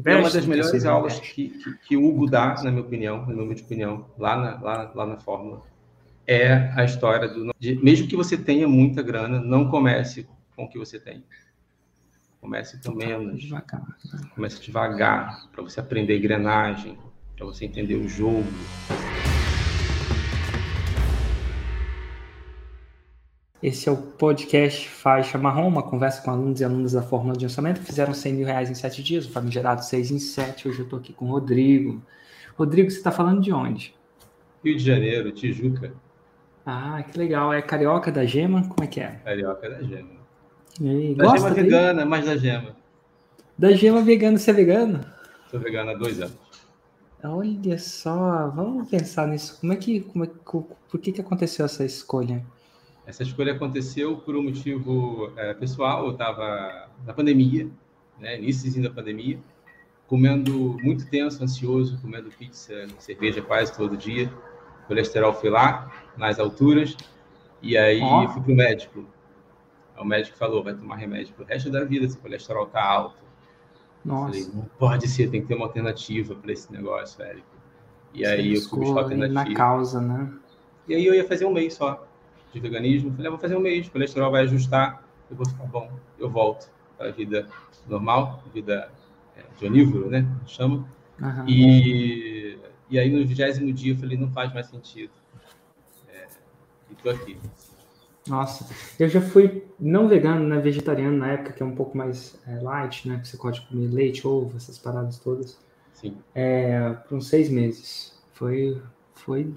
investe. É uma das melhores aulas que, que, que, o Hugo dá, na minha opinião, na minha opinião, lá na, lá, lá na fórmula, é a história do. De, mesmo que você tenha muita grana, não comece com o que você tem. Comece com menos. Devagar. Né? Comece devagar, para você aprender engrenagem, para você entender o jogo. Esse é o podcast Faixa Marrom, uma conversa com alunos e alunas da Fórmula de Orçamento que fizeram 100 mil reais em 7 dias, o famigerado 6 em 7. Hoje eu estou aqui com o Rodrigo. Rodrigo, você está falando de onde? Rio de Janeiro, Tijuca. Ah, que legal. É carioca da gema? Como é que é? Carioca da gema. E da gema daí? vegana, mas da gema. Da gema vegana, você é vegano? Sou vegano há dois anos. Olha só, vamos pensar nisso. Como é que, como é, por que, que aconteceu essa escolha? Essa escolha aconteceu por um motivo é, pessoal. Eu estava na pandemia, né, início da pandemia, comendo muito tenso, ansioso, comendo pizza, cerveja quase todo dia. O colesterol foi lá, nas alturas, e aí oh. fui para o médico. O médico falou: vai tomar remédio para o resto da vida, se o colesterol está alto. Nossa. Falei, não pode ser, tem que ter uma alternativa para esse negócio, Érico. E aí eu fui buscar alternativa. na causa, né? E aí eu ia fazer um mês só de veganismo. Falei, ah, vou fazer um mês, o colesterol vai ajustar, eu vou ficar bom, eu volto para a vida normal, vida é, de onívoro, né? Chama. Uhum. E, e aí no vigésimo dia eu falei, não faz mais sentido. É, e tô aqui. Nossa, eu já fui não vegano, né, vegetariano na época, que é um pouco mais é, light, né, que você pode comer leite, ovo, essas paradas todas. Sim. É, por uns seis meses. Foi, foi,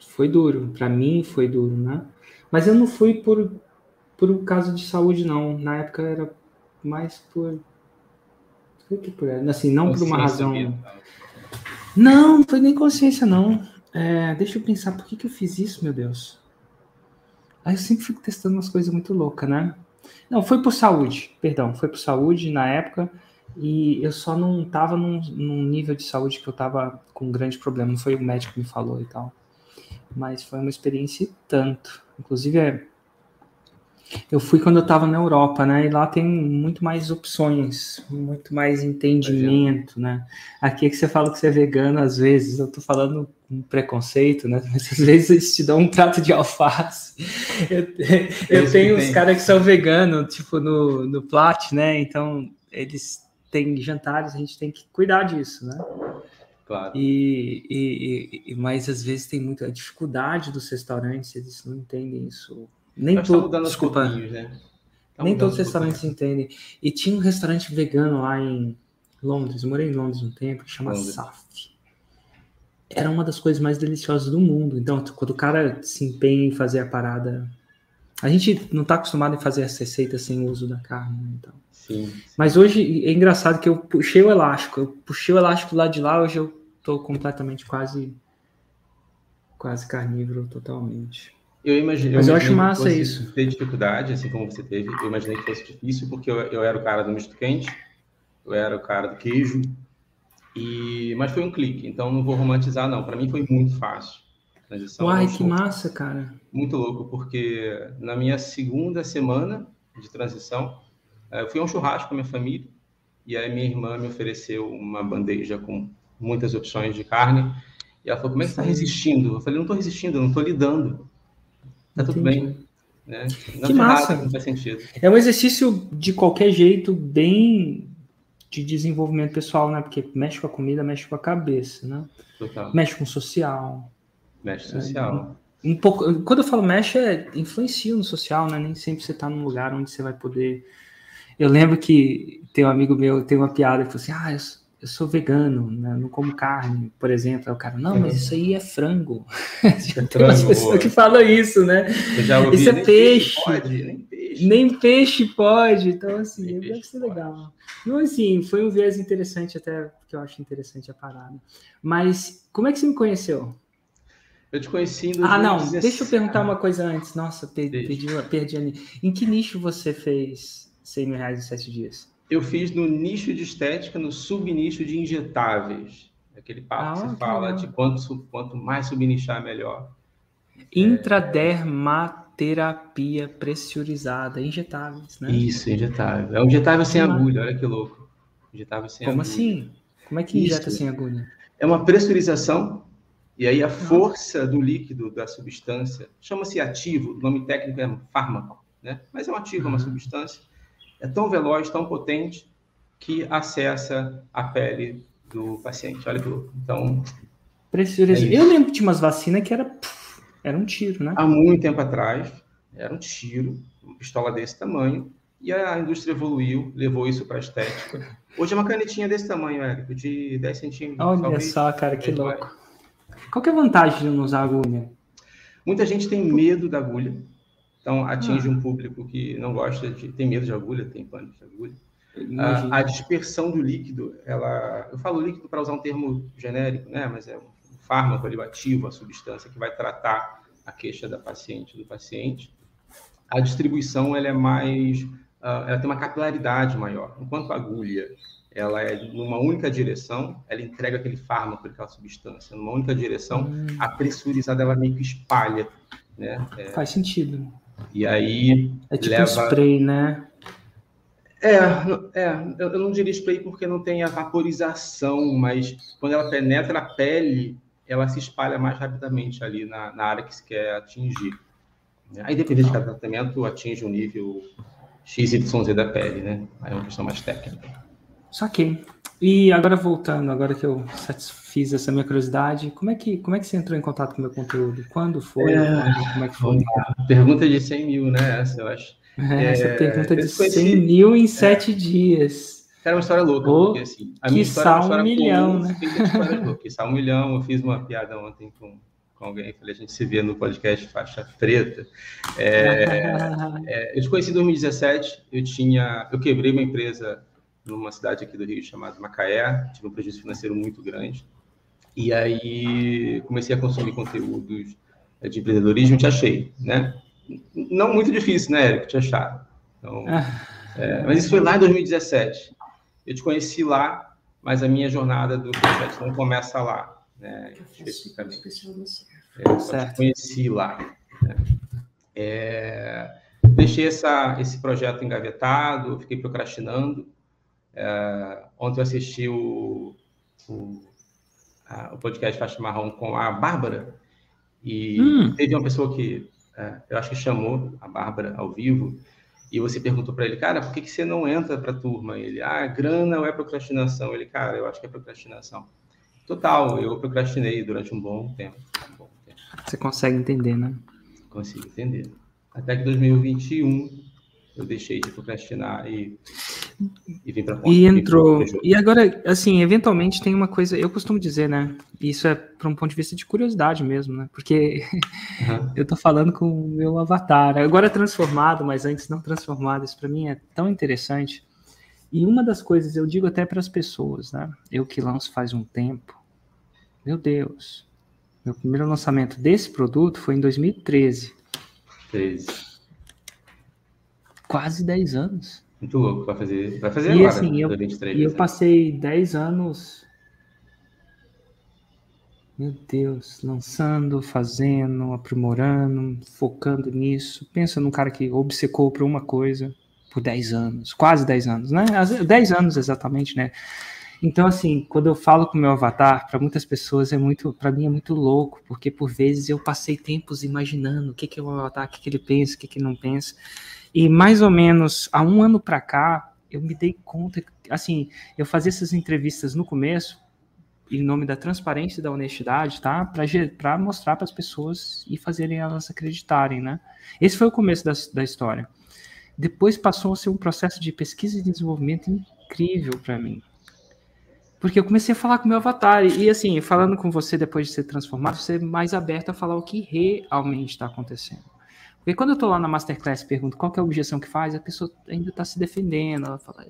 foi duro. Para mim foi duro, né? Mas eu não fui por, por um caso de saúde, não. Na época era mais por. assim, não por uma razão. Não, não foi nem consciência, não. É, deixa eu pensar, por que, que eu fiz isso, meu Deus? Aí eu sempre fico testando umas coisas muito loucas, né? Não, foi por saúde, perdão, foi por saúde na época e eu só não tava num, num nível de saúde que eu tava com um grande problema, não foi o médico que me falou e tal. Mas foi uma experiência e tanto. Inclusive, é, eu fui quando eu estava na Europa, né? E lá tem muito mais opções, muito mais entendimento, né? Aqui é que você fala que você é vegano, às vezes, eu tô falando com preconceito, né? Mas às vezes eles te dão um prato de alface. Eu, eu tenho uns caras que são veganos, tipo no, no Plat, né? Então, eles têm jantares, a gente tem que cuidar disso, né? Claro. E, e, e, mas às vezes tem muita dificuldade dos restaurantes, eles não entendem isso. Nem todos, desculpa, né? nem todos os restaurantes entendem. E tinha um restaurante vegano lá em Londres, morei em Londres um tempo, que chama Londres. Saf. Era uma das coisas mais deliciosas do mundo. Então, quando o cara se empenha em fazer a parada. A gente não está acostumado em fazer essa receita sem o uso da carne, né? Então. Sim, Mas hoje é engraçado que eu puxei o elástico. Eu puxei o elástico lá de lá, hoje eu tô completamente quase quase carnívoro totalmente. Eu imagino. Mas eu, eu acho massa isso. Ter dificuldade, assim como você teve, eu imaginei que fosse difícil, porque eu, eu era o cara do misto quente, eu era o cara do queijo, e mas foi um clique, então não vou romantizar, não. Para mim foi muito fácil. Transição Uai, que massa, cara. Muito louco, porque na minha segunda semana de transição, é, eu fui a um churrasco com a minha família e aí minha irmã me ofereceu uma bandeja com muitas opções de carne. E ela falou: Como é que você está resistindo? Eu falei: Não estou resistindo, não estou lidando. Tá tudo bem. Né? que massa. Errado, não faz sentido. É um exercício de qualquer jeito bem de desenvolvimento pessoal, né? Porque mexe com a comida, mexe com a cabeça, né? Total. Mexe com o social. Mexe social. É, um pouco, quando eu falo mexe, é influencia no social, né? Nem sempre você está num lugar onde você vai poder eu lembro que tem um amigo meu, tem uma piada que falou assim: ah, eu, eu sou vegano, né? não como carne, por exemplo. Aí o cara, não, mas isso aí é frango. É tem umas pessoas que falam isso, né? Ouvi, isso é peixe. Pode, nem peixe. Nem peixe pode. Então, assim, deve ser legal. Então, assim, foi um viés interessante, até porque eu acho interessante a parada. Mas como é que você me conheceu? Eu te conheci em Ah, não, deixa eu perguntar uma coisa antes. Nossa, perdi, perdi, perdi ali. Em que nicho você fez 100 mil reais em 7 dias? Eu fiz no nicho de estética, no subnicho de injetáveis. Aquele papo ah, que você fala legal. de quanto, quanto mais subnichar, melhor. Intradermaterapia pressurizada, injetáveis, né? Isso, injetável. É um injetável sem agulha, olha que louco. Injetava sem Como agulha. assim? Como é que injeta Isso. sem agulha? É uma pressurização, e aí a força do líquido, da substância, chama-se ativo, o nome técnico é fármaco, né? Mas é um ativo, é uma Uhum. substância. É tão veloz, tão potente, que acessa a pele do paciente. Olha que louco. Então, Pressuriza- É. Eu lembro que tinha umas vacinas que era, era um tiro, né? há muito tempo atrás, era um tiro, uma pistola desse tamanho, e a indústria evoluiu, levou isso para a estética. Hoje é uma canetinha desse tamanho, Érico, de 10 centímetros. Olha talvez. só, cara, que É louco. Qual que é a vantagem de não usar agulha? Muita gente tem medo da agulha, então atinge Ah. um público que não gosta de, tem medo de agulha, tem pânico de agulha. A, a dispersão do líquido, ela, eu falo líquido para usar um termo genérico, né? Mas é um fármaco ali, ativo, a substância que vai tratar a queixa da paciente, do paciente. A distribuição ela é mais, ah, ela tem uma capilaridade maior. Enquanto a agulha, ela é numa única direção, ela entrega aquele fármaco, aquela substância, numa única direção. Hum, A pressurizada ela meio que espalha, né? É, faz sentido. e aí É tipo leva um spray, né? É, é, eu não diria spray porque não tem a vaporização, mas quando ela penetra a pele, ela se espalha mais rapidamente ali na, na área que se quer atingir. né? Aí, dependendo de cada tratamento, atinge o nível XYZ da pele, né? Aí é uma questão mais técnica. Saquei. E agora voltando, agora que eu satisfiz essa minha curiosidade, como é que, como é que você entrou em contato com o meu conteúdo? Quando foi? É, como é que foi? Pergunta de 100 mil, né? Essa eu acho. essa é, pergunta de eu conheci- 100 mil em 7 dias. Era uma história louca, Ô, porque assim, a minha história é uma um história milhão, comum, né? história louca. Quiçá um milhão, eu fiz uma piada ontem com, com alguém, falei, a gente se vê no podcast Faixa Preta. É, é, eu te conheci em 2017, eu tinha, eu quebrei uma empresa numa cidade aqui do Rio chamada Macaé, tive um prejuízo financeiro muito grande, e aí comecei a consumir conteúdos é, de empreendedorismo e te achei, né? Não muito difícil, né, Érico, te achar. Então, é, mas isso foi lá em 2017. Eu te conheci lá, mas a minha jornada do projeto não começa lá, né, especificamente. É, eu só te conheci lá. né. É, deixei essa, esse projeto engavetado, fiquei procrastinando. É, ontem eu assisti o, o, a- o podcast Faixa Marrom com a Bárbara, e Hum. teve uma pessoa que é, eu acho que chamou a Bárbara ao vivo, e você perguntou para ele, cara, por que, que você não entra para a turma? Ele, ah, grana ou é procrastinação? Ele, cara, eu acho que é procrastinação. Total, eu procrastinei durante um bom tempo. Um bom tempo. Você consegue entender, né? Consigo entender. Até que 2021 eu deixei de procrastinar e, e vim para E entrou. E agora, assim, eventualmente tem uma coisa, eu costumo dizer, né? Isso é para um ponto de vista de curiosidade mesmo, né? Porque eu tô falando com o meu avatar. Agora é transformado, mas antes não transformado. Isso para mim é tão interessante. E uma das coisas eu digo até para as pessoas, né? Eu que lanço faz um tempo. Meu Deus. Meu primeiro lançamento desse produto foi em 2013. 13. Quase 10 anos. Muito louco. Vai fazer, vai fazer E agora, assim, eu- 2023. E eu né? passei 10 anos. Meu Deus, lançando, fazendo, aprimorando, focando nisso. Pensa num cara que obcecou por uma coisa por 10 anos, quase 10 anos, né? Às vezes, 10 anos exatamente, né? Então, assim, quando eu falo com o meu avatar, para muitas pessoas é muito, para mim é muito louco, porque por vezes eu passei tempos imaginando o que, que é o avatar, o que, que ele pensa, o que, que ele não pensa. E mais ou menos há um ano para cá, eu me dei conta, assim, eu fazia essas entrevistas no começo, em nome da transparência e da honestidade, tá? Para mostrar para as pessoas e fazerem elas acreditarem, né? Esse foi o começo da, da história. Depois passou a ser um processo de pesquisa e desenvolvimento incrível para mim. Porque eu comecei a falar com o meu avatar, e, assim, falando com você depois de ser transformado, você é mais aberto a falar o que realmente está acontecendo. Porque quando eu estou lá na Masterclass e pergunto qual é a objeção que faz, a pessoa ainda está se defendendo, ela fala,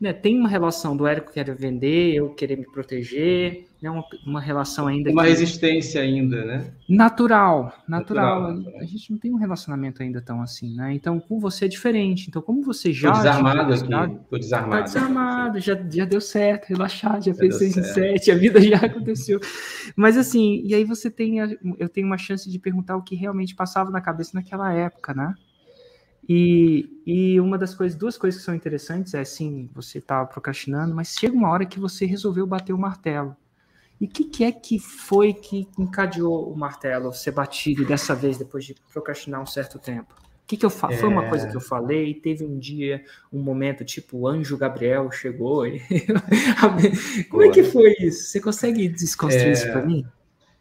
né, tem uma relação do Érico querer vender, eu querer me proteger, né, uma, uma relação ainda Uma que- resistência ainda, né? natural, natural, Natural. A gente não tem um relacionamento ainda tão assim, né? Então com você é diferente. Então como você já Tô desarmado atingiu aqui. Tô Tá desarmado. desarmado, já, já deu certo, relaxado, já, Já fez deu 6 em 7, a vida já aconteceu. Mas assim, e aí você tem, a- eu tenho uma chance de perguntar o que realmente passava na cabeça naquela época, né? E, e uma das coisas, duas coisas que são interessantes é assim, você estava procrastinando, mas chega uma hora que você resolveu bater o martelo. E o que, que, é que foi que encadeou o martelo ser batido dessa vez, depois de procrastinar um certo tempo? O que, que eu fa... É... Foi uma coisa que eu falei, teve um dia, um momento, tipo, o anjo Gabriel chegou. E... Como é que foi isso? Você consegue desconstruir é... isso para mim?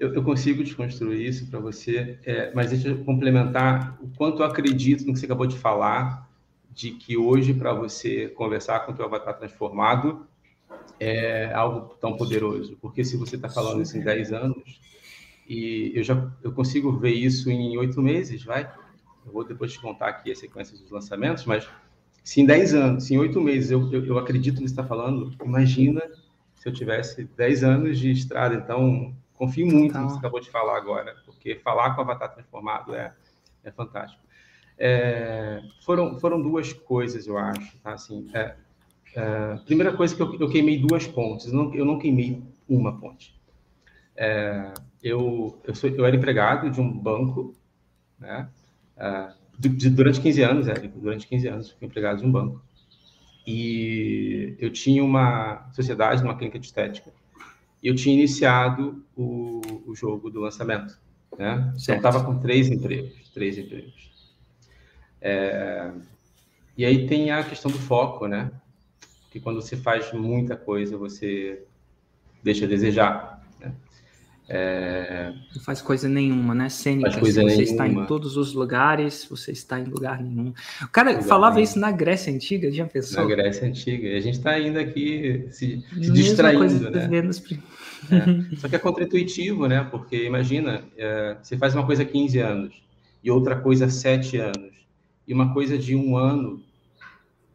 Eu, eu, consigo desconstruir isso para você, é, mas deixa eu complementar o quanto eu acredito no que você acabou de falar, de que hoje, para você conversar com o teu avatar transformado, é algo tão poderoso. Porque se você está falando isso em 10 anos, e eu já eu consigo ver isso em oito meses, vai? Eu vou depois te contar aqui a sequência dos lançamentos, mas se em 10 anos, se em oito meses eu, eu, eu acredito no que você está falando, imagina se eu tivesse 10 anos de estrada. Então, Confio muito no que você acabou de falar agora, porque falar com o Avatar transformado é, é fantástico. É, foram, foram duas coisas, eu acho. Tá? Assim, é, é, primeira coisa que eu, eu, queimei duas pontes, eu não, eu não queimei uma ponte. É, eu, eu, sou, eu era empregado de um banco, né? É, de, de, durante 15 anos, Érico, durante 15 anos fui empregado de um banco. E eu tinha uma sociedade numa clínica de estética eu tinha iniciado o, o jogo do lançamento. Né? Então, estava com três empregos. Três empregos. É, e aí tem a questão do foco, né? Que quando você faz muita coisa, você deixa a desejar. É... Não faz coisa nenhuma, né? Cênica. Você nenhuma. está em todos os lugares, você está em lugar nenhum. O cara lugar falava nenhum. isso na Grécia Antiga, já pensou? Na Grécia Antiga. E a gente está ainda aqui se, se distraindo, né? É. Só que é contra-intuitivo, né? Porque imagina, é, você faz uma coisa há 15 anos e outra coisa há 7 anos. E uma coisa de um ano,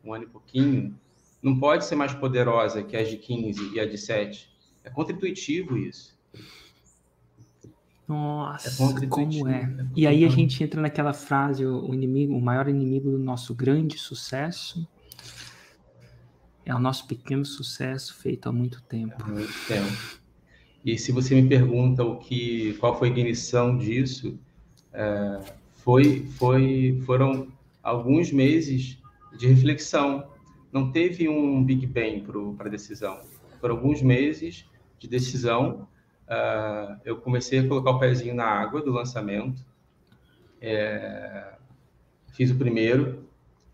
um ano e pouquinho, não pode ser mais poderosa que as de 15 e a de 7. É contra-intuitivo isso. Nossa, é como é. é. E aí a gente entra naquela frase, o inimigo, o maior inimigo do nosso grande sucesso é o nosso pequeno sucesso feito há muito tempo. Há muito tempo. E se você me pergunta o que, qual foi a ignição disso, é, foi, foi, foram alguns meses de reflexão. Não teve um Big Bang para a decisão. Foram alguns meses de decisão uh, eu comecei a colocar o pezinho na água do lançamento. É, fiz o primeiro,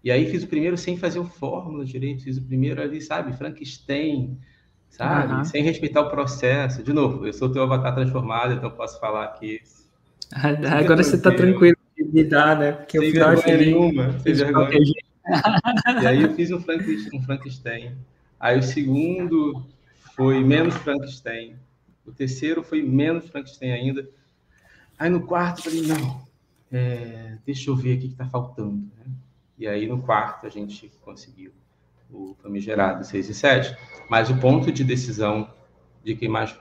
e aí fiz o primeiro sem fazer o fórmula direito, fiz o primeiro ali, sabe, Frankenstein, sabe, uhum. sem respeitar o processo. De novo, eu sou teu avatar transformado, então posso falar que. Agora você está tranquilo de lidar, né? Porque sem vergonha nenhuma, sem vergonha. e aí eu fiz um Frankenstein, um Frankenstein. Aí o segundo foi menos Frankenstein. O terceiro foi menos Frankenstein ainda. Aí no quarto, eu falei, não, é, deixa eu ver o que está faltando. Né? E aí no quarto a gente conseguiu o famigerado 6 e 7. Mas o ponto de decisão de queimar as,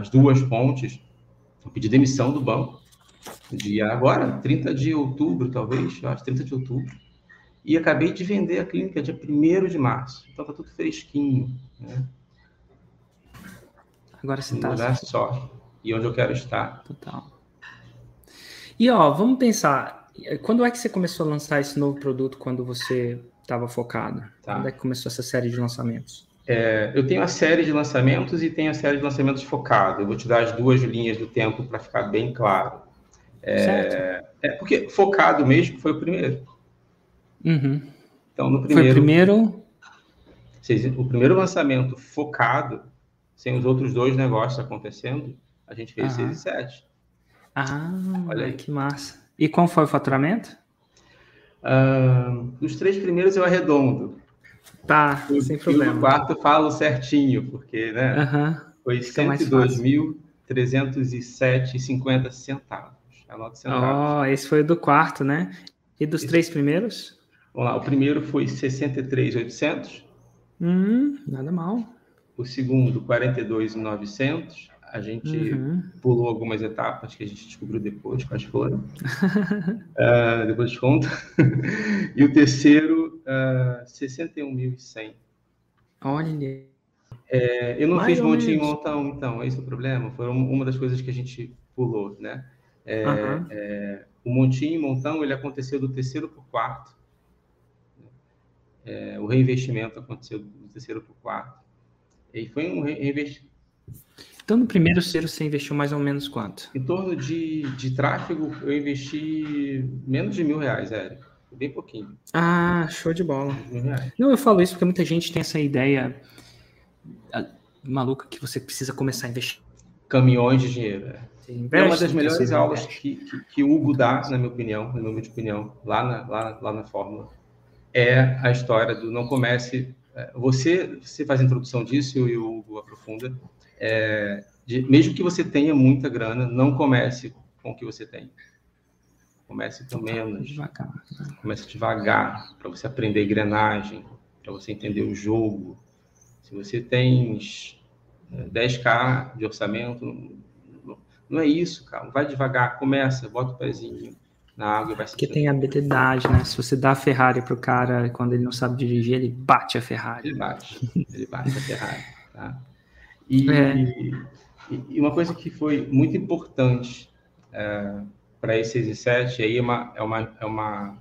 as duas pontes, eu pedi demissão do banco, dia agora, 30 de outubro, talvez, acho 30 de outubro. E acabei de vender a clínica dia 1 de março. Então tá tudo fresquinho. Né? Agora você um tá. lugar só. E onde eu quero estar. Total. E ó, vamos pensar. Quando é que você começou a lançar esse novo produto quando você estava focado? Tá. Quando é que começou essa série de lançamentos? É, eu tenho a série de lançamentos e tenho a série de lançamentos focado. Eu vou te dar as duas linhas do tempo para ficar bem claro. É, é, porque focado mesmo foi o primeiro. Uhum. Então, no primeiro. Foi o primeiro. O primeiro lançamento focado sem os outros dois negócios acontecendo, a gente fez 6 e 7. Ah, olha aí. que massa. E qual foi o faturamento? Uh, os três primeiros eu arredondo. Tá, o, sem problema. O quarto eu falo certinho, porque, né? Uhum. Foi 102.307,50 centavos. Anota centavos. Oh, esse foi o do quarto, né? E dos esse... três primeiros? Vamos lá, o primeiro foi 63,800. Hum, nada mal o segundo 42,900. A gente uhum. pulou algumas etapas que a gente descobriu depois quais foram. uh, depois de conta. e o terceiro, uh, 61.100. Olha. É, eu não Mais fiz monte em montão, então, esse é o problema. Foi uma das coisas que a gente pulou, né? É, uhum. é, o montinho, montão, ele aconteceu do terceiro para o quarto. É, o reinvestimento aconteceu do terceiro para o quarto. E foi um reinvestimento. Então, no primeiro cero, você investiu mais ou menos quanto? Em torno de, de tráfego, eu investi menos de mil reais, Érico. Bem pouquinho. Ah, show de bola. Não, eu falo isso porque muita gente tem essa ideia ah, maluca que você precisa começar a investir. Caminhões de dinheiro. É, é uma das melhores aulas que, que, que, o Hugo dá, na minha opinião, na minha opinião, lá na, lá, lá na Fórmula, é a história do não comece. É, você, você faz a introdução disso e o Hugo aprofunda. É, de, mesmo que você tenha muita grana, não comece com o que você tem. Comece com menos. Devagar. Comece devagar, para você aprender engrenagem, para você entender o jogo. Se você tem 10k de orçamento, não é isso, cara. Vai devagar, começa, bota o pezinho na água e vai Porque tem habilidade, né? Se você dá a Ferrari pro cara quando ele não sabe dirigir, ele bate a Ferrari. Ele bate, ele bate a Ferrari, tá? E, é. e, uma coisa que foi muito importante é, para esse 6 e 7, aí é uma, é uma, é uma,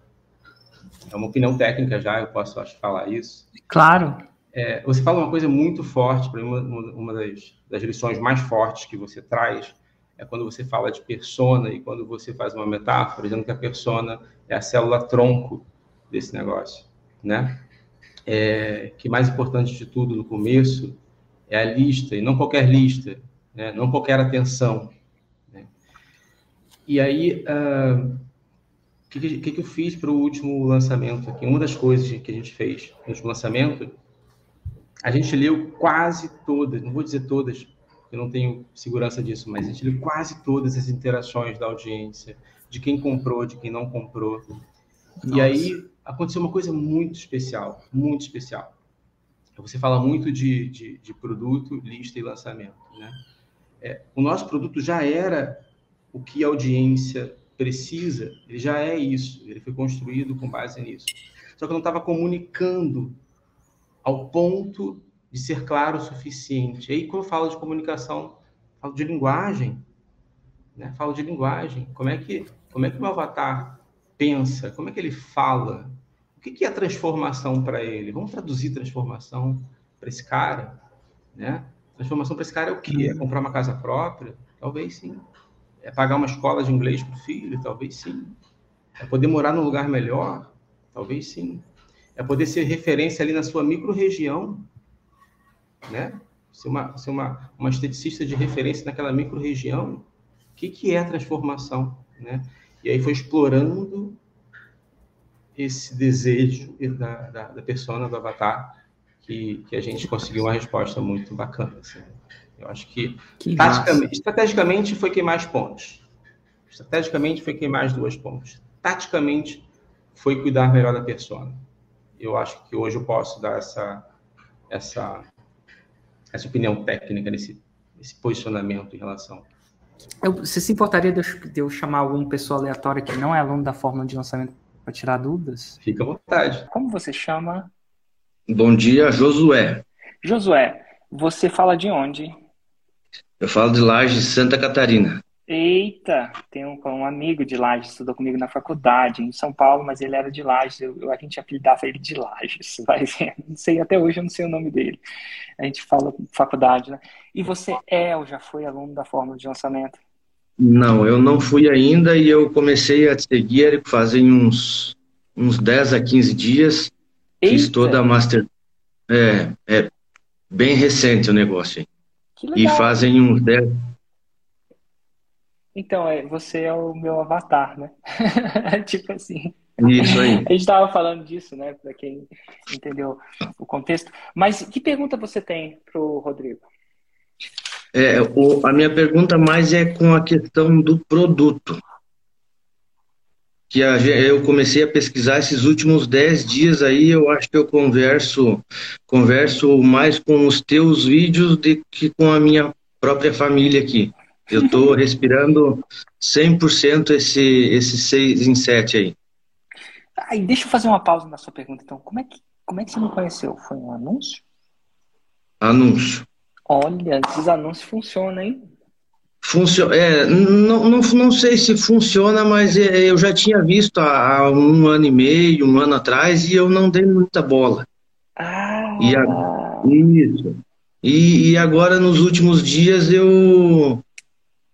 é uma opinião técnica já, eu posso acho, falar isso. Claro. É, você fala uma coisa muito forte, para mim, uma, uma das, das lições mais fortes que você traz é quando você fala de persona e quando você faz uma metáfora, dizendo que a persona é a célula tronco desse negócio, né? É, que mais importante de tudo no começo é a lista, e não qualquer lista, né? não qualquer atenção, e aí, o uh, que, que, que eu fiz para o último lançamento aqui? Uma das coisas que a gente fez no último lançamento, a gente leu quase todas, não vou dizer todas, eu não tenho segurança disso, mas a gente leu quase todas as interações da audiência, de quem comprou, de quem não comprou. Nossa. E aí aconteceu uma coisa muito especial, muito especial. Você fala muito de, de, de produto, lista e lançamento. Né? É, o nosso produto já era o que a audiência precisa, ele já é isso, ele foi construído com base nisso. Só que não estava comunicando ao ponto de ser claro o suficiente. E aí, quando eu falo de comunicação, falo de linguagem, né? Falo de linguagem. Como é que, como é que o meu avatar pensa? Como é que ele fala? O que, que é transformação para ele? Vamos traduzir transformação para esse cara, né? Transformação para esse cara é o quê? É comprar uma casa própria? Talvez sim. É pagar uma escola de inglês para o filho? Talvez sim. É poder morar num lugar melhor? Talvez sim. É poder ser referência ali na sua micro-região, né? Ser uma, ser uma, uma esteticista de referência naquela micro-região. O que, que é a transformação, né? E aí foi explorando esse desejo da, da, da persona, do avatar, que, que a gente conseguiu uma resposta muito bacana. Assim. Eu acho que, que estrategicamente foi quem mais pontos. Estrategicamente foi quem mais duas pontos. Taticamente foi cuidar melhor da persona. Eu acho que hoje eu posso dar essa essa essa opinião técnica nesse, nesse posicionamento em relação. Eu, você se importaria de eu, de eu chamar alguma pessoa aleatória que não é aluno da fórmula de lançamento para tirar dúvidas? Fica à vontade. Como você chama? Bom dia, Josué. Josué, você fala de onde? Eu falo de Lages, Santa Catarina. Eita, tem um, um amigo de Lages, estudou comigo na faculdade, em São Paulo, mas ele era de Lages, eu, a gente apelidava ele de Lages, mas não sei, até hoje eu não sei o nome dele. A gente fala faculdade, né? E você é ou já foi aluno da Fórmula de Lançamento? Não, eu não fui ainda e eu comecei a seguir fazem uns, uns 10 a 15 dias. Eita. Fiz toda a Master... É, é bem recente o negócio? E fazem uns 10. Então, é, você é o meu avatar, né? tipo assim. Isso aí. A gente estava falando disso, né? Para quem entendeu o contexto. Mas que pergunta você tem para o Rodrigo? É, o, a minha pergunta mais é com a questão do produto que a, eu comecei a pesquisar esses últimos dez dias aí, eu acho que eu converso, converso mais com os teus vídeos do que com a minha própria família aqui. Eu estou respirando 100% esse, esse 6 em 7 aí. Ai, deixa eu fazer uma pausa na sua pergunta, então. Como é que, como é que você me conheceu? Foi um anúncio? Anúncio. Olha, esses anúncios funcionam, hein? Funciona, é, não, não, não sei se funciona, mas é, eu já tinha visto há, há, um ano e meio, um ano atrás, e eu não dei muita bola. Ah! E a, isso. E, e agora, nos últimos dias, eu,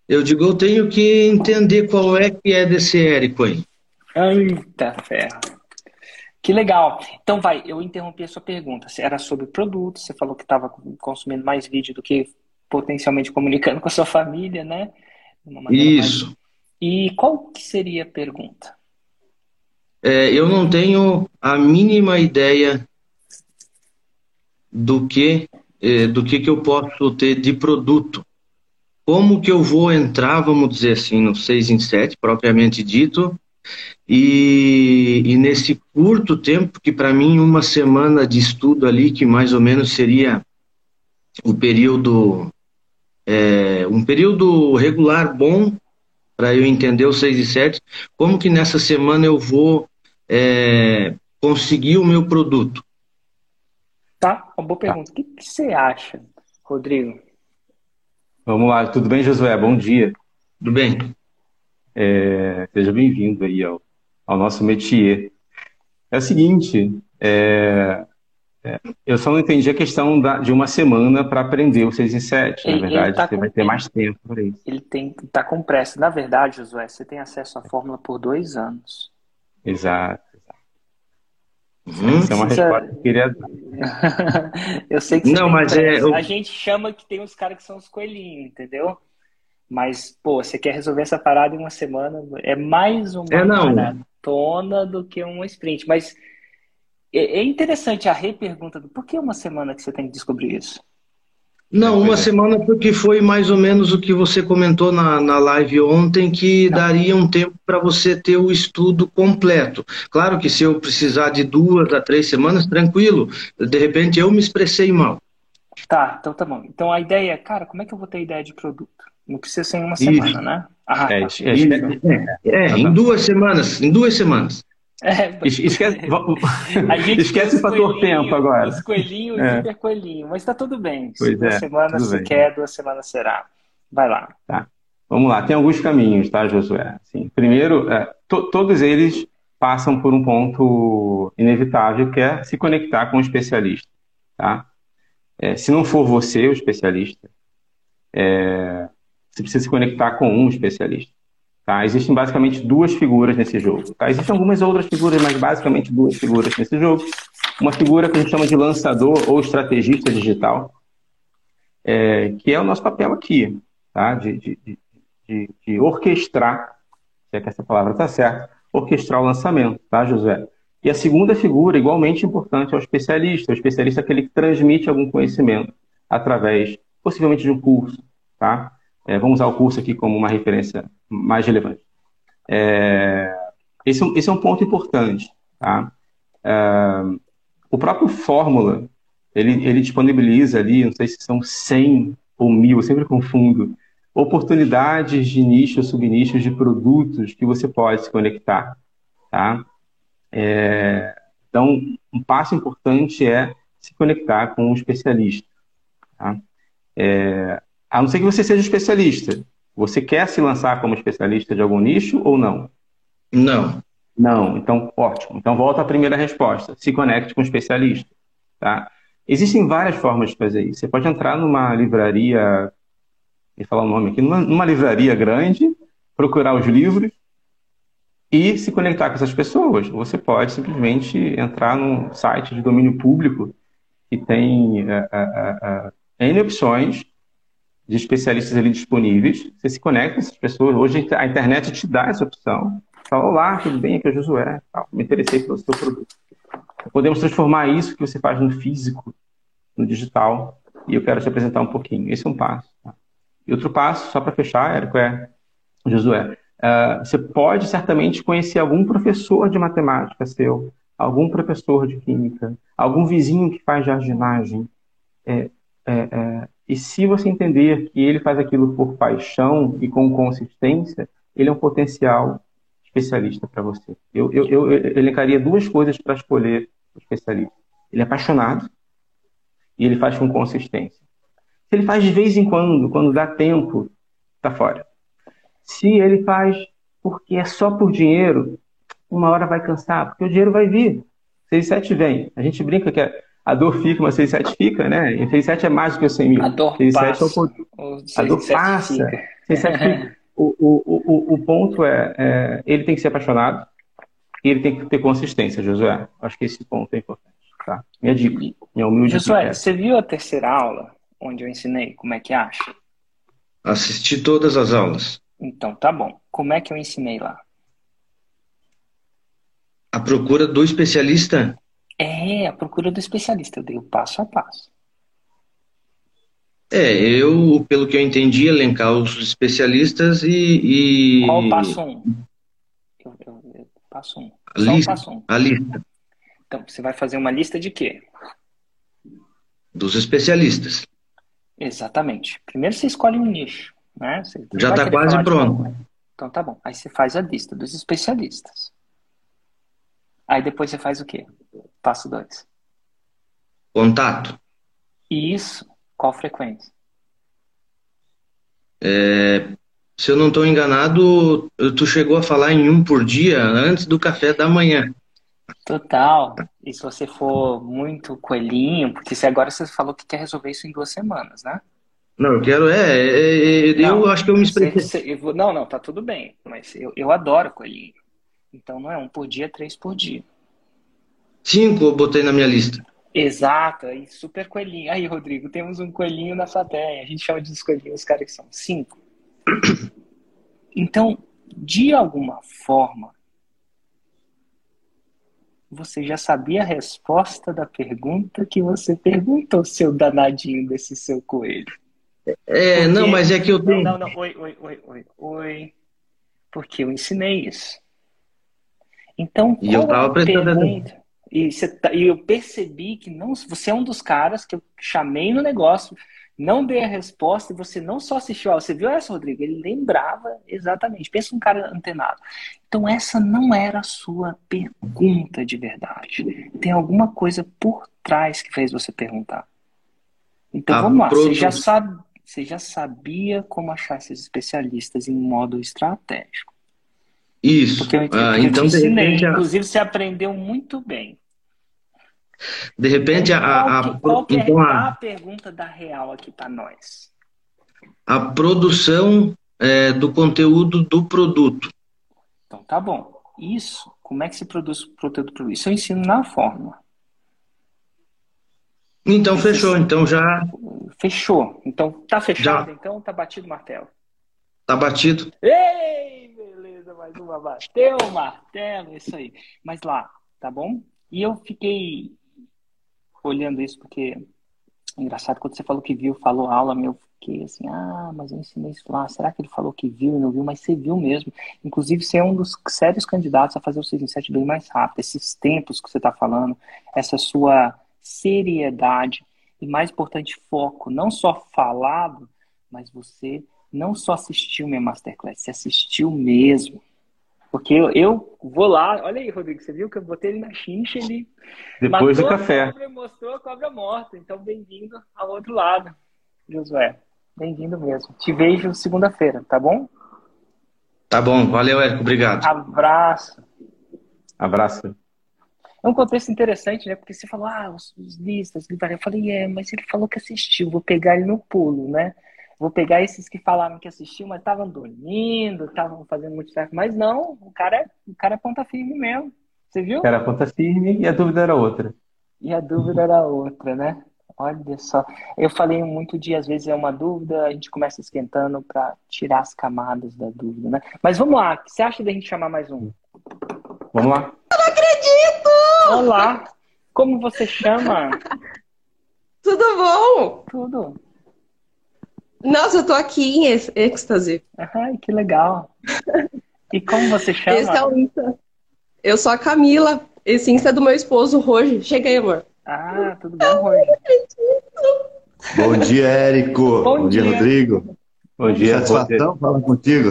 eu digo, eu tenho que entender qual é que é desse Érico aí. Eita ferro. Que legal. Então vai, eu interrompi a sua pergunta. Era sobre produtos, você falou que estava consumindo mais vídeo do que potencialmente comunicando com a sua família, né? Isso. Mais... E qual que seria a pergunta? É, eu não tenho a mínima ideia do que é, do que, que eu posso ter de produto. Como que eu vou entrar, vamos dizer assim, no 6 em 7, propriamente dito, e, e nesse curto tempo, que para mim uma semana de estudo ali, que mais ou menos seria o período é, um período regular bom para eu entender o 6 e 7, como que nessa semana eu vou é, conseguir o meu produto? Tá, uma boa pergunta. O que, que você acha, Rodrigo? Vamos lá, tudo bem, Josué? Bom dia. Tudo bem. É, seja bem-vindo aí ao, ao nosso métier. É o seguinte, é, é, eu só não entendi a questão da, de uma semana para aprender o 6 em 7. Na verdade, tá você com, vai ter mais tempo para isso. Ele está com pressa. Na verdade, Josué, você tem acesso à fórmula por dois anos. Exato. Hum, Essa é uma resposta que eu queria dar. eu sei que não, mas é, eu... a gente chama que tem uns caras que são os coelhinhos, entendeu? Mas, pô, você quer resolver essa parada em uma semana, é mais uma é, maratona do que um sprint. Mas é, é interessante a repergunta do por que uma semana que você tem que descobrir isso? Não, uma semana porque foi mais ou menos o que você comentou na, na live ontem, que Não. daria um tempo para você ter o estudo completo. Claro que se eu precisar de duas a três semanas, tranquilo. De repente eu me expressei mal. Tá, então tá bom. Então a ideia é, cara, como é que eu vou ter ideia de produto? Não precisa ser em uma semana, Isso. né? Ah, é, tá. é, é, é, em duas semanas, em duas semanas. É, esquece, esquece o fator tempo agora. Os coelhinhos, é. coelhinho. Mas está tudo bem. Pois duas é, semanas se bem. quer, duas semanas será. Vai lá. Tá. Vamos lá. Tem alguns caminhos, tá, Josué? Assim, primeiro, é, to, todos eles passam por um ponto inevitável, que é se conectar com o especialista. Tá? É, se não for você o especialista, é, você precisa se conectar com um especialista. Tá? Existem basicamente duas figuras nesse jogo. Tá? Existem algumas outras figuras, mas basicamente duas figuras nesse jogo. Uma figura que a gente chama de lançador ou estrategista digital, é, que é o nosso papel aqui, tá? de, de, de, de orquestrar, se é que essa palavra está certa, orquestrar o lançamento, tá, José? E a segunda figura, igualmente importante, é o especialista. O especialista é aquele que transmite algum conhecimento através, possivelmente, de um curso, tá? É, vamos usar o curso aqui como uma referência mais relevante. É, esse, é esse, é um ponto importante. Tá? É, o próprio Fórmula, ele, ele disponibiliza ali, não sei se são 100 ou mil, eu sempre confundo, oportunidades de nichos, subnichos de produtos que você pode se conectar. Tá? É, então, um passo importante é se conectar com um especialista. Tá? É, a não ser que você seja especialista. Você quer se lançar como especialista de algum nicho ou não? Não. Não, então ótimo. Então volta à primeira resposta. Se conecte com um especialista. Tá? Existem várias formas de fazer isso. Você pode entrar numa livraria, vou falar o nome aqui, numa, numa livraria grande, procurar os livros e se conectar com essas pessoas. Você pode simplesmente entrar num site de domínio público que tem uh, uh, uh, N opções de especialistas ali disponíveis. Você se conecta com essas pessoas. Hoje a internet te dá essa opção. Fala, olá, tudo bem? Aqui é o Josué. Me interessei pelo seu produto. Podemos transformar isso que você faz no físico, no digital. E eu quero te apresentar um pouquinho. Esse é um passo. Tá? E outro passo, só para fechar, Érico, é, Josué, uh, você pode certamente conhecer algum professor de matemática seu, algum professor de química, algum vizinho que faz jardinagem. É, é, é, e se você entender que ele faz aquilo por paixão e com consistência, ele é um potencial especialista para você. Eu, eu, eu, elencaria duas coisas para escolher o especialista. Ele é apaixonado e ele faz com consistência. Se ele faz de vez em quando, quando dá tempo, tá fora. Se ele faz porque é só por dinheiro, uma hora vai cansar, porque o dinheiro vai vir. 6,7 vem. A gente brinca que a dor fica, mas 6,7 fica, né? E 6,7 é mais do que o 100 mil. A dor 6, passa. É o... A dor passa. 6,7 fica. O, o, o, o ponto é, é, ele tem que ser apaixonado e ele tem que ter consistência, Josué. Acho que esse ponto é importante. Tá? Minha dica, minha humilde Josué, dica. você viu a terceira aula onde eu ensinei? Como é que acha? Assisti todas as aulas. Então, tá bom. Como é que eu ensinei lá? A procura do especialista? É, a procura do especialista. Eu dei o passo a passo. É, eu, pelo que eu entendi, elencar os especialistas e. e... Qual o passo um? Eu, eu, eu, passo um. A Só lista. passo um. A lista Então, você vai fazer uma lista de quê? dos especialistas. Exatamente. Primeiro você escolhe um nicho, né? Você Já tá querer quase pronto. Então tá bom. Aí você faz a lista dos especialistas. Aí depois você faz o quê? Passo dois. Contato. E isso, qual frequência? Se eu não estou enganado, tu chegou a falar em um por dia antes do café da manhã. Total. E se você for muito coelhinho, porque se agora você falou que quer resolver isso em duas semanas, né? Não, eu quero, é, é, é, eu Não, acho que eu me expressei. eu não, não, tá tudo bem. Mas eu, eu adoro coelhinho. Então não é um por dia, é três por dia. Cinco eu botei na minha lista. Exato, aí super coelhinho. Aí, Rodrigo, temos um coelhinho na plateia. A gente chama de os coelhinhos, os caras que são cinco. Então, de alguma forma, você já sabia a resposta da pergunta que você perguntou, seu danadinho desse seu coelho. É, Porque- não, mas é que eu Não, tenho. não, não. Oi, oi, oi, oi, oi. Porque eu ensinei isso. Então, E eu qual é tava a prestando? E, você tá- e eu percebi que não, você é um dos caras que eu chamei no negócio, não dei a resposta e você não só assistiu. Você viu essa, Rodrigo? Ele lembrava exatamente. Pensa um cara antenado. Então, essa não era a sua pergunta de verdade. Tem alguma coisa por trás que fez você perguntar. Então, A vamos lá. Você já, sabe, você já sabia como achar esses especialistas em modo estratégico. Isso. Porque eu, Ah, eu te então, de ensinei. a, Inclusive, você aprendeu muito bem. de repente, a, Qual a, que, qual que é então, a a, pergunta da real aqui para nós? a produção é, do conteúdo do produto. Então, tá bom. Isso, como é que se produz o conteúdo para isso? Eu ensino na fórmula. Então, fechou. Então, já Fechou. Então, tá fechado? Já. Então, tá batido o martelo. tá batido. Ei, beleza, mais uma bateu martelo, isso aí. Mas lá, tá bom? E eu fiquei olhando isso porque engraçado quando você falou que viu, falou aula, meu, fiquei assim, ah, mas eu ensinei isso lá. Será que ele falou que viu e não viu? Mas você viu mesmo. Inclusive, você é um dos sérios candidatos a fazer o 6 em 7 bem mais rápido. Esses tempos que você está falando, essa sua seriedade e mais importante, foco, não só falado, mas você não só assistiu minha masterclass, você assistiu mesmo. Porque eu, eu vou lá, olha aí, Rodrigo, você viu que eu botei ele na chincha, ele Depois do café. cobra mostrou a cobra morta. Então, bem-vindo ao outro lado, Josué. Bem-vindo mesmo. Te vejo segunda-feira, tá bom? Tá bom. Valeu, Érico. Obrigado. Abraço. Abraço. É um contexto interessante, né? Porque você falou, ah, os, os listas, eu falei, é, mas ele falou que assistiu, vou pegar ele no pulo, né? Vou pegar esses que falaram que assistiu, mas estavam dormindo, estavam fazendo muito certo. Mas não, o cara, é, o cara é ponta firme mesmo. Você viu? Era a ponta firme e a dúvida era outra. E a dúvida era outra, né? Olha só. Eu falei muito de, às vezes, é uma dúvida, a gente começa esquentando para tirar as camadas da dúvida, né? Mas vamos lá, o que você acha da gente chamar mais um? Vamos lá. Olá! Como você chama? Tudo bom? Tudo. Nossa, eu tô aqui em êx- êxtase. Ai, que legal. E como você chama? Esse é o Insta. Eu sou a Camila. Esse Insta é do meu esposo, Roger. Chega aí, amor. Ah, tudo bom, Roger? Bom dia, Érico. Bom Bom, dia, dia. Rodrigo. Bom dia, Satisfação falar contigo.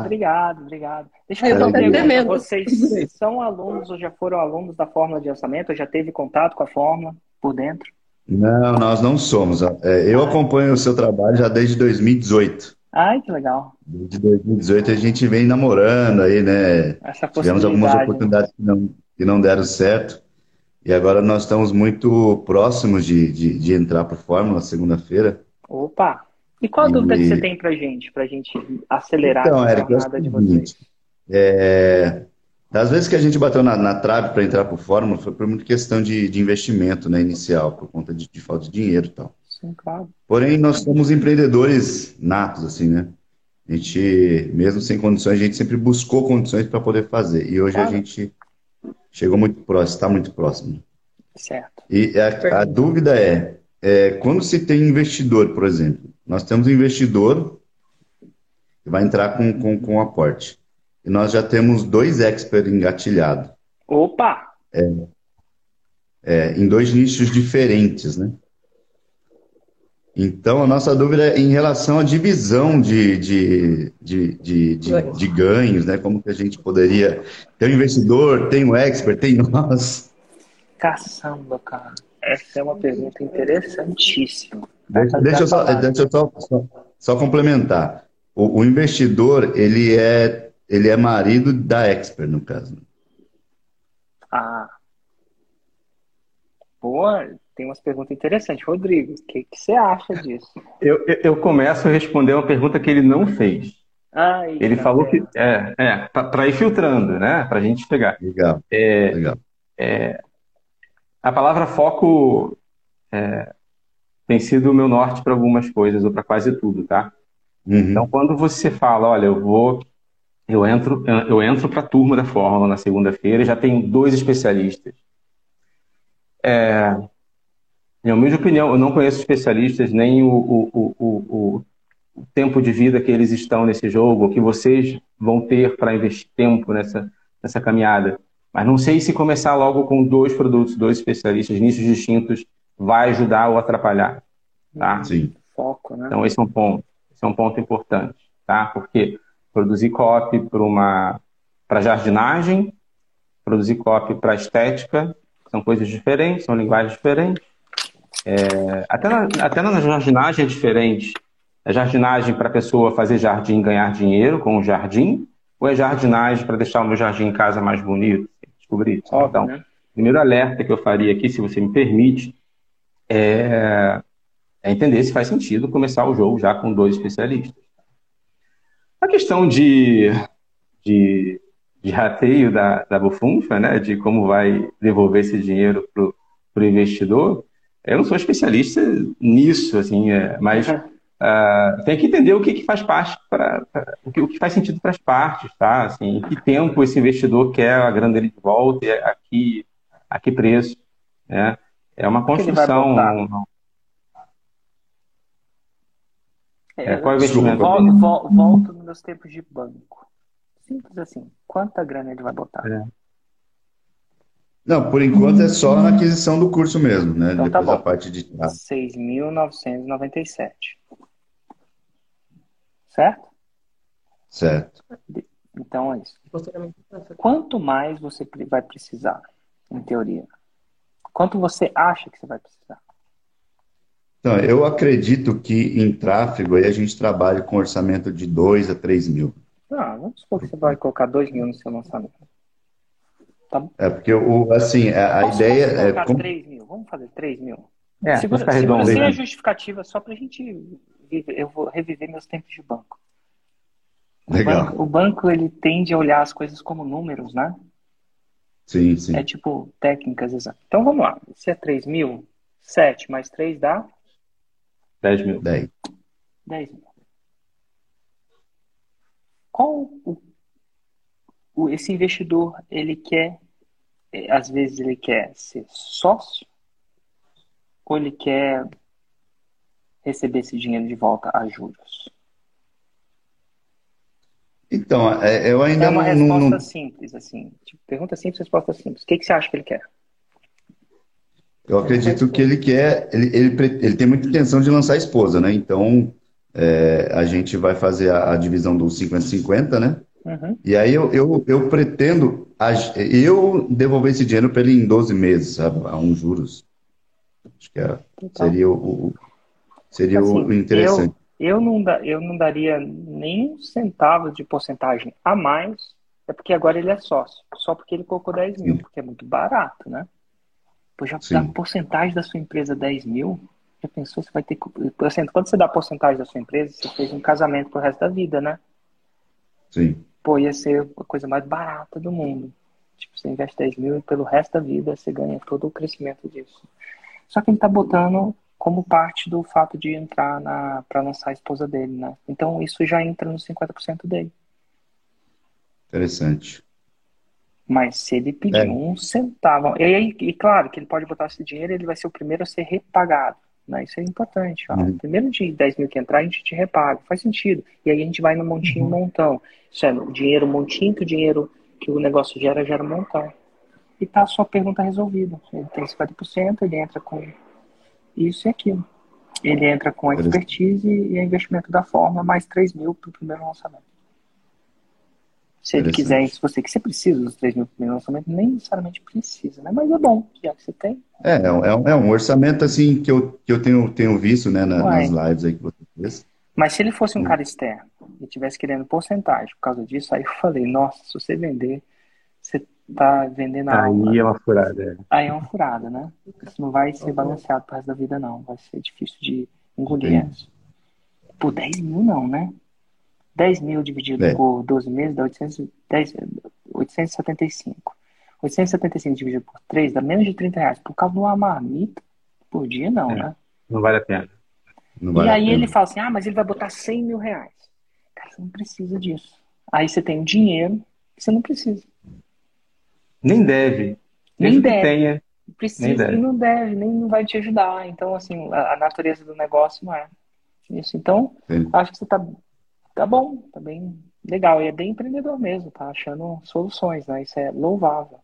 Obrigado, obrigado. Deixa Eu fazer uma pergunta. Vocês são alunos ou já foram alunos da fórmula de orçamento? Ou já teve contato com a fórmula por dentro? Não, nós não somos. É, Eu acompanho o seu trabalho já desde 2018. Ai, que legal. Desde 2018 a gente vem namorando aí, né? Essa Tivemos algumas oportunidades que não, que não deram certo. E agora nós estamos muito próximos de, de, de entrar para o Fórmula segunda-feira. Opa! E qual a E- dúvida que você tem pra gente? Pra gente acelerar Então, essa Eric, é jornada de vocês? é, das vezes que a gente bateu na, na trave para entrar para o Fórmula, foi por muita questão de, de investimento, né, inicial, por conta de, de falta de dinheiro e tal. Sim, claro. Porém, nós somos empreendedores natos, assim, né? A gente, mesmo sem condições, a gente sempre buscou condições para poder fazer. E hoje a Claro. gente chegou muito próximo, está muito próximo. Certo. E a, a dúvida é, é, quando se tem investidor, por exemplo, nós temos um investidor que vai entrar com, com, com aporte. E nós já temos dois experts engatilhados, Opa! é, em dois nichos diferentes, né? Então, a nossa dúvida é em relação à divisão de, de, de, de, de, Ganhos. de ganhos, né? Como que a gente poderia ter um investidor, tem o expert, tem nós. Caçamba, cara. Essa é uma pergunta interessantíssima. Deixa, deixa eu só, deixa eu só, só, só complementar. O, o investidor, ele é, ele é marido da expert, no caso. Ah. Boa, tem umas perguntas interessantes. Rodrigo, o que, que você acha disso? Eu, eu, eu começo a responder uma pergunta que ele não fez. Ai, Ele falou vendo? que. É, é para ir filtrando, né? Para a gente pegar. Legal, É, legal. a palavra foco é, tem sido o meu norte para algumas coisas, ou para quase tudo, tá? Uhum. Então, quando você fala, olha, eu vou, eu entro, eu entro para a turma da Fórmula na segunda-feira e já tenho dois especialistas. É, minha humilde opinião, eu não conheço especialistas nem o, o, o, o, o tempo de vida que eles estão nesse jogo, que vocês vão ter para investir tempo nessa, nessa caminhada. Mas não sei se começar logo com dois produtos, dois especialistas, nichos distintos, vai ajudar ou atrapalhar. Tá? Sim. Foco, né? Então, esse é um ponto. Esse é um ponto importante, tá? Porque produzir copy para uma para jardinagem, produzir copy para estética, são coisas diferentes, são linguagens diferentes. É, até, na, até na jardinagem é diferente. É jardinagem para a pessoa fazer jardim e ganhar dinheiro com o jardim, ou é jardinagem para deixar o meu jardim em casa mais bonito? Descobrir. Óbvio, Então, né? primeiro alerta que eu faria aqui, se você me permite, é, é entender se faz sentido começar o jogo já com dois especialistas. A questão de, de, de rateio da, da bufunfa, né, de como vai devolver esse dinheiro para o investidor, eu não sou especialista nisso, assim, é, mas ah, tem que entender o que, que faz parte para o que, o que faz sentido para as partes, tá? Assim, em que tempo esse investidor quer a grana dele de volta, e a que, a que preço, né? É uma construção. botar? não- É, É, qual é o eu investimento? vol- vol- volto nos meus tempos de banco. Simples assim. Quanta grana ele vai botar? É. Não, por enquanto é só na aquisição do curso mesmo, né? Então tá Depois a bom. parte de trás. 6.997. Certo? Certo. Então é isso. Quanto mais você vai precisar, em teoria? Quanto você acha que você vai precisar? Então, eu acredito que em tráfego aí a gente trabalha com orçamento de 2 a 3 mil. Ah, vamos supor que você vai colocar 2 mil no seu lançamento. É porque o assim, a, a Posso- ideia posso é como- 3 mil? Vamos fazer 3 mil? É, segura, segura redondo, sem né? a justificativa, só pra gente viver. Eu vou reviver meus tempos de banco. O Legal. banco, o banco, ele tende a olhar as coisas como números, né? Sim, sim. É tipo técnicas exatas. Então vamos lá. Se é 3 mil, 7 mais 3 dá 10 mil. 10. 10 mil. Qual o, o- esse investidor, ele quer, eh, às vezes ele quer ser sócio ou ele quer receber esse dinheiro de volta a juros? Então, é, eu ainda É uma não, resposta não- não- simples, assim. Tipo, pergunta simples, resposta simples. O que, que você acha que ele quer? Eu acredito que ele quer, ele, ele, ele tem muita intenção de lançar a esposa, né? Então, é, a gente vai fazer a, a divisão do 50-50, né? Uhum. E aí eu, eu, eu pretendo eu devolver esse dinheiro para ele em 12 meses, sabe? A uns juros. Acho que é- Então, seria o, o- seria o Assim, interessante. Eu não, da, eu não daria nem um centavo de porcentagem a mais, é porque agora ele é sócio, só porque ele colocou 10 mil, Sim. porque é muito barato, né? Pois já dá porcentagem da sua empresa 10 mil, já pensou, você vai ter Quando você dá porcentagem da sua empresa, você fez um casamento pro resto da vida, né? Sim. Pô, ia ser a coisa mais barata do mundo. Tipo, você investe 10 mil e pelo resto da vida você ganha todo o crescimento disso. Só que ele tá botando como parte do fato de entrar na para lançar a esposa dele, né? Então isso já entra nos 50% dele. Interessante. Mas se ele pedir É. um centavo, e, aí, e claro que ele pode botar esse dinheiro, ele vai ser o primeiro a ser repagado. Né? Isso é importante. Ó. Uhum. Primeiro de 10 mil que entrar, a gente te repaga. Faz sentido. E aí a gente vai no montinho montão. Isso é, o dinheiro montinho, que o dinheiro que o negócio gera, gera montão. E tá a sua pergunta resolvida. Ele tem 50%, ele entra com isso e aquilo. Ele entra com expertise e investimento da forma, mais 3 mil para o primeiro lançamento. Se ele quiser, se você que você precisa dos 3 mil pro primeiro lançamento, nem necessariamente precisa, né? Mas é bom, já que você tem. É, é, um- é um orçamento assim que eu, que eu tenho, tenho visto, né, na- nas lives aí que você fez. Mas se ele fosse um cara externo e tivesse querendo porcentagem por causa disso, aí eu falei, nossa, se você vender, você tá vendendo a alma. Aí é uma furada. é. Aí é uma furada, né? Isso não vai ser balanceado pro resto da vida, não. Vai ser difícil de engolir. Por 10 mil, não, né? 10 mil dividido É. por 12 meses dá 800, 10, 875. 875 dividido por 3 dá menos de 30 reais. Por causa de uma marmita por dia, não, É. né? Não vale a pena. Não E vale aí pena. ele fala assim, ah, mas ele vai botar 100 mil reais. Cara, você não precisa disso. Aí você tem um dinheiro que você não precisa. Nem deve. Nem Mesmo que deve. tenha. Precisa Nem deve. e não deve, nem não vai te ajudar. Então, assim, a, a natureza do negócio não é isso. Então, Entendi. acho que você tá, tá bom, tá bem legal. E é bem empreendedor mesmo, tá achando soluções, né? Isso é louvável.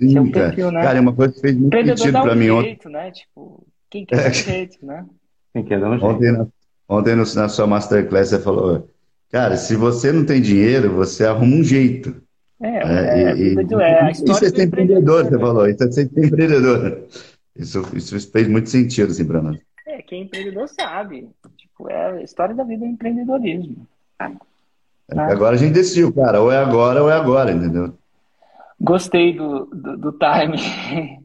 Esse é Sim, cara. perfil, né? Cara, é uma coisa que fez muito sentido dá pra um mim ontem. jeito, né? Tipo, quem quer dar um jeito, né? Tem que dar um jeito. Ontem, na, ontem no- na sua masterclass você falou, cara, se você não tem dinheiro, você arruma um jeito. É, É, é, e- do- é a isso história é do ser empreendedor, você né? falou. Isso é ser empreendedor. Isso, isso fez muito sentido, assim, pra nós. É, quem é empreendedor sabe. Tipo, é a história da vida do empreendedorismo. Né? Agora a gente decidiu, cara, ou é agora ou é agora, entendeu? Gostei do, do, do time.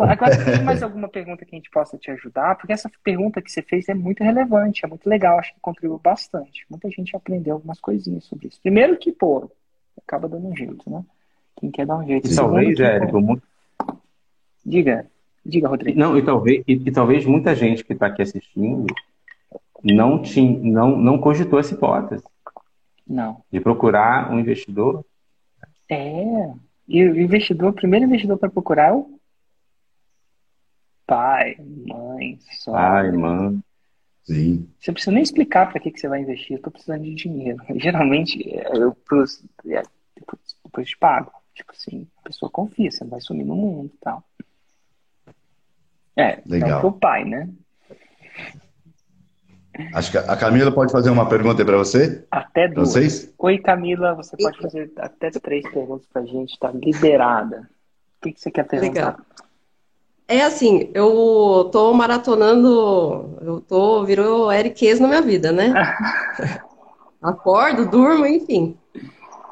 Agora, tem mais alguma pergunta que a gente possa te ajudar? Porque essa pergunta que você fez é muito relevante, é muito legal, acho que contribuiu bastante. Muita gente aprendeu algumas coisinhas sobre isso. Primeiro que, pô, acaba dando um jeito, né? Quem quer dar um jeito. E talvez, que, Érico, muito- Diga, diga, Rodrigo. não, e talvez, e, e talvez muita gente que está aqui assistindo não, tinha, não, não cogitou essa hipótese Não. de procurar um investidor. É. E o investidor, o primeiro investidor para procurar é o pai, mãe, só. Ai, mano. Sim. Você não precisa nem explicar para que, que você vai investir. Eu tô precisando de dinheiro. Geralmente, eu pros- é, depois, depois te pago. Tipo assim, a pessoa confia, você vai sumir no mundo e tal. É, Legal. então pro pai, né? Acho que a Camila pode fazer uma pergunta aí pra você? Até duas. vocês? Oi, Camila, você pode fazer até três perguntas pra gente, tá liberada. O que, que você quer perguntar? Legal. É assim, eu tô maratonando, eu tô, virou Eric na minha vida, né? Acordo, durmo, enfim.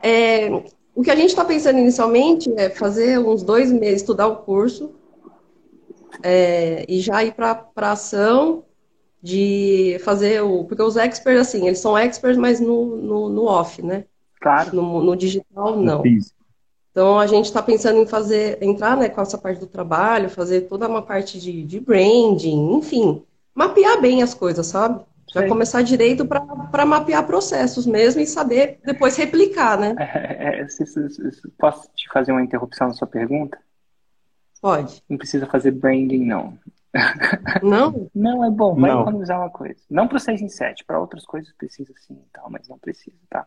É, o que a gente está pensando inicialmente é fazer uns dois meses, estudar o curso é, e já ir para a ação de fazer o. Porque os experts, assim, eles são experts, mas no, no, no off, né? Claro. No, no digital, não. Então a gente está pensando em fazer, entrar né, com essa parte do trabalho, fazer toda uma parte de, de branding, enfim, mapear bem as coisas, sabe? Já Sei. começar direito para mapear processos mesmo e saber depois replicar, né? É, é, se- posso te fazer uma interrupção na sua pergunta? Pode. Não precisa fazer branding, não. Não? Não, é bom, vai Não. economizar uma coisa. Não para o 6 em 7, para outras coisas precisa sim e tal, mas não precisa, tá?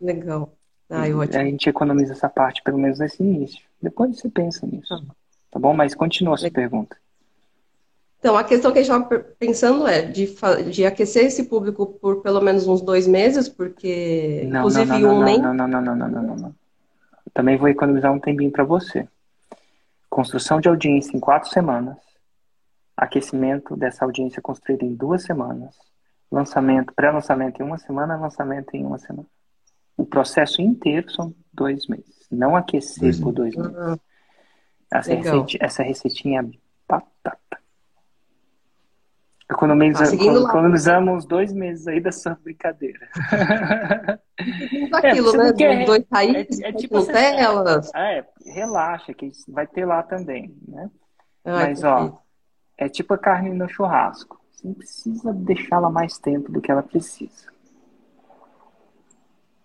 Legal. Ai, a ótimo. gente economiza essa parte, pelo menos nesse início. Depois você pensa nisso. Tá. Tá bom? Mas continua a sua pergunta. Então, a questão que a gente estava pensando é de, de aquecer esse público por pelo menos uns dois meses, porque, Não, inclusive, não, não, um não, nem. não, não, não, não, não, não, não, não. Eu também vou economizar um tempinho para você. Construção de audiência em quatro semanas. Aquecimento dessa audiência construída em duas semanas. Lançamento, pré-lançamento em uma semana, lançamento em uma semana. O processo inteiro são dois meses. Não aquecer Dois por dois meses. Ah, Essa, receita, essa receitinha é batata. Economiza, Tá seguindo lá. economizamos dois meses aí dessa brincadeira. Tudo aquilo, você né? não quer- dois raízes, é- é tipo você- Nutella. é, relaxa, que vai ter lá também, né? Ai, Mas, ó. É tipo a carne no churrasco. Você não precisa deixá-la mais tempo do que ela precisa.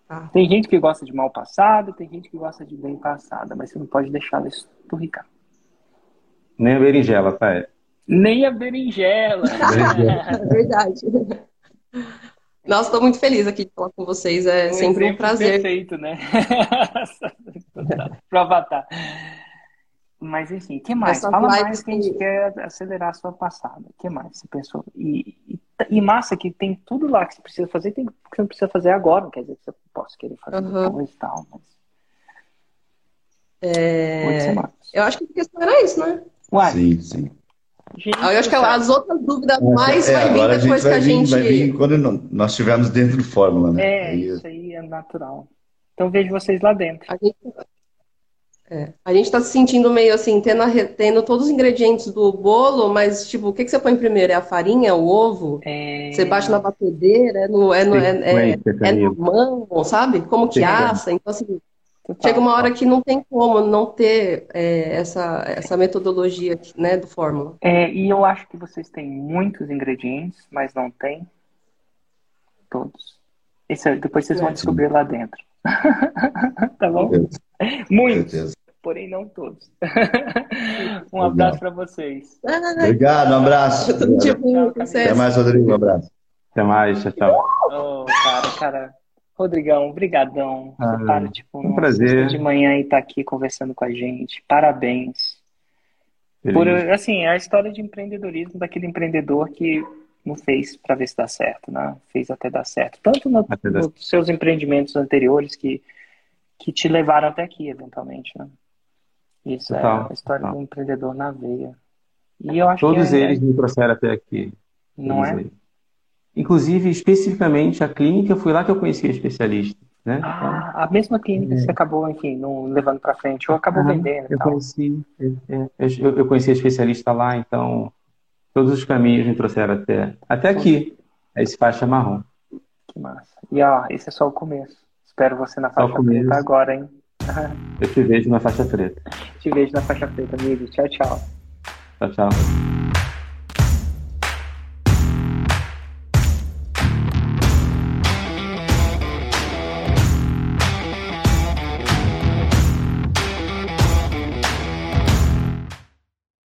Tá. Tem gente que gosta de mal passada, tem gente que gosta de bem passada, mas você não pode deixá-la esturricar. Nem a berinjela, pai. Nem a berinjela. É verdade. Nossa, estou muito feliz aqui de falar com vocês. É Um sempre um prazer. Perfeito, né? Pro avatar. Mas enfim, o que mais? Essas Fala mais que a gente que- quer acelerar a sua passada. O que mais você pensou? E, e, e massa que tem tudo lá que você precisa fazer, tem que você não precisa fazer agora, não quer dizer que você possa querer fazer Aham. depois e tal, mas É. Eu acho que a questão era isso, né? Uai, Sim, sim. gente Eu acho que as outras dúvidas mais É, vai vir a depois que vai a vir, gente. vai vir quando nós estivermos dentro do Fórmula, né? É, Aí- isso aí é natural. Então vejo vocês lá dentro. A gente, é, a gente tá se sentindo meio assim, tendo, tendo todos os ingredientes do bolo, mas tipo, o que que você põe primeiro? É a farinha, é o ovo? É, Você bate na batedeira, é no, é no, é, é, é mão, sabe? Como que assa? Então, assim, total. chega uma hora que não tem como não ter é, essa, essa metodologia, né, do Fórmula. É, e eu acho que vocês têm muitos ingredientes, mas não tem todos. Esse, depois vocês vão É. descobrir lá dentro. tá bom? Porém não todos. um abraço para vocês. Obrigado, um abraço. Tipo, Tchau, Até mais, Rodrigo. Um abraço. Até mais, tchau, tchau. Oh, cara, cara. Rodrigão, brigadão. Ah, para, tipo, um prazer. de manhã e tá aqui conversando com a gente. Parabéns. Por, assim, é a história de empreendedorismo daquele empreendedor que não fez para ver se dá certo, né? Fez até dar certo. Tanto no- nos seus empreendimentos anteriores que, que te levaram até aqui, eventualmente, né? Isso é Total, a história total. do empreendedor na veia. E eu acho Todos que é, eles me trouxeram até aqui. não é? eles. Inclusive, especificamente, a clínica, foi lá que eu conheci a especialista. Né? Ah, a mesma clínica que você acabou, enfim, não levando para frente, ou acabou Aham, vendendo Eu tal. conheci, eu, eu, eu conheci a especialista lá, então todos os caminhos me trouxeram até, até aqui, a esse faixa marrom. Que massa. E ó, esse é só o começo. Espero você na faixa preta agora, hein? Eu te vejo na faixa preta. Te vejo na faixa preta, amigo. Tchau, tchau. Tchau, tchau.